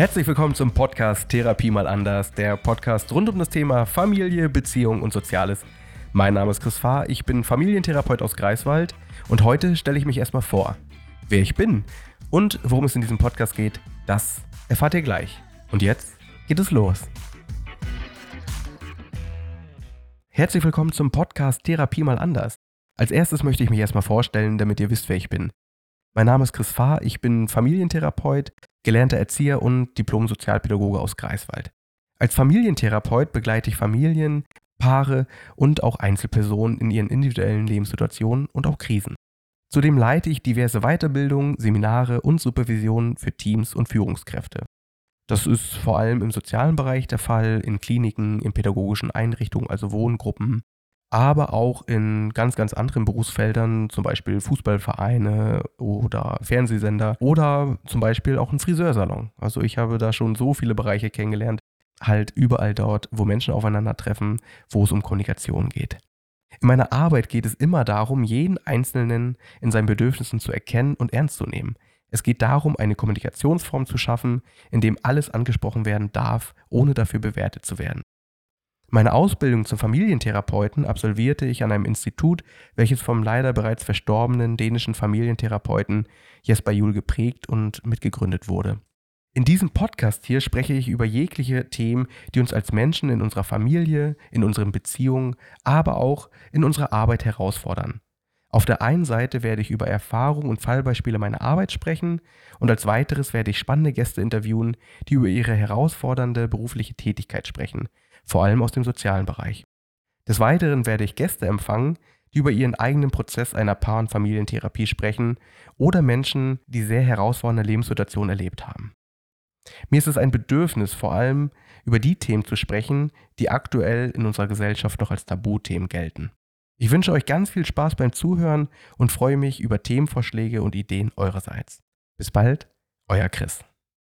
Herzlich willkommen zum Podcast Therapie mal anders, der Podcast rund um das Thema Familie, Beziehung und Soziales. Mein Name ist Chris Fahr, ich bin Familientherapeut aus Greifswald und heute stelle ich mich erstmal vor. Wer ich bin und worum es in diesem Podcast geht, das erfahrt ihr gleich. Und jetzt geht es los. Herzlich willkommen zum Podcast Therapie mal anders. Als erstes möchte ich mich erstmal vorstellen, damit ihr wisst, wer ich bin. Mein Name ist Chris Fahr, ich bin Familientherapeut, gelernter Erzieher und Diplom-Sozialpädagoge aus Greifswald. Als Familientherapeut begleite ich Familien, Paare und auch Einzelpersonen in ihren individuellen Lebenssituationen und auch Krisen. Zudem leite ich diverse Weiterbildungen, Seminare und Supervisionen für Teams und Führungskräfte. Das ist vor allem im sozialen Bereich der Fall, in Kliniken, in pädagogischen Einrichtungen, also Wohngruppen, aber auch in ganz, ganz anderen Berufsfeldern, zum Beispiel Fußballvereine oder Fernsehsender oder zum Beispiel auch ein Friseursalon. Also ich habe da schon so viele Bereiche kennengelernt, halt überall dort, wo Menschen aufeinandertreffen, wo es um Kommunikation geht. In meiner Arbeit geht es immer darum, jeden Einzelnen in seinen Bedürfnissen zu erkennen und ernst zu nehmen. Es geht darum, eine Kommunikationsform zu schaffen, in dem alles angesprochen werden darf, ohne dafür bewertet zu werden. Meine Ausbildung zum Familientherapeuten absolvierte ich an einem Institut, welches vom leider bereits verstorbenen dänischen Familientherapeuten Jesper Juhl geprägt und mitgegründet wurde. In diesem Podcast hier spreche ich über jegliche Themen, die uns als Menschen in unserer Familie, in unseren Beziehungen, aber auch in unserer Arbeit herausfordern. Auf der einen Seite werde ich über Erfahrungen und Fallbeispiele meiner Arbeit sprechen und als weiteres werde ich spannende Gäste interviewen, die über ihre herausfordernde berufliche Tätigkeit sprechen, vor allem aus dem sozialen Bereich. Des Weiteren werde ich Gäste empfangen, die über ihren eigenen Prozess einer Paar- und Familientherapie sprechen oder Menschen, die sehr herausfordernde Lebenssituationen erlebt haben. Mir ist es ein Bedürfnis, vor allem über die Themen zu sprechen, die aktuell in unserer Gesellschaft noch als Tabuthemen gelten. Ich wünsche euch ganz viel Spaß beim Zuhören und freue mich über Themenvorschläge und Ideen eurerseits. Bis bald, euer Chris.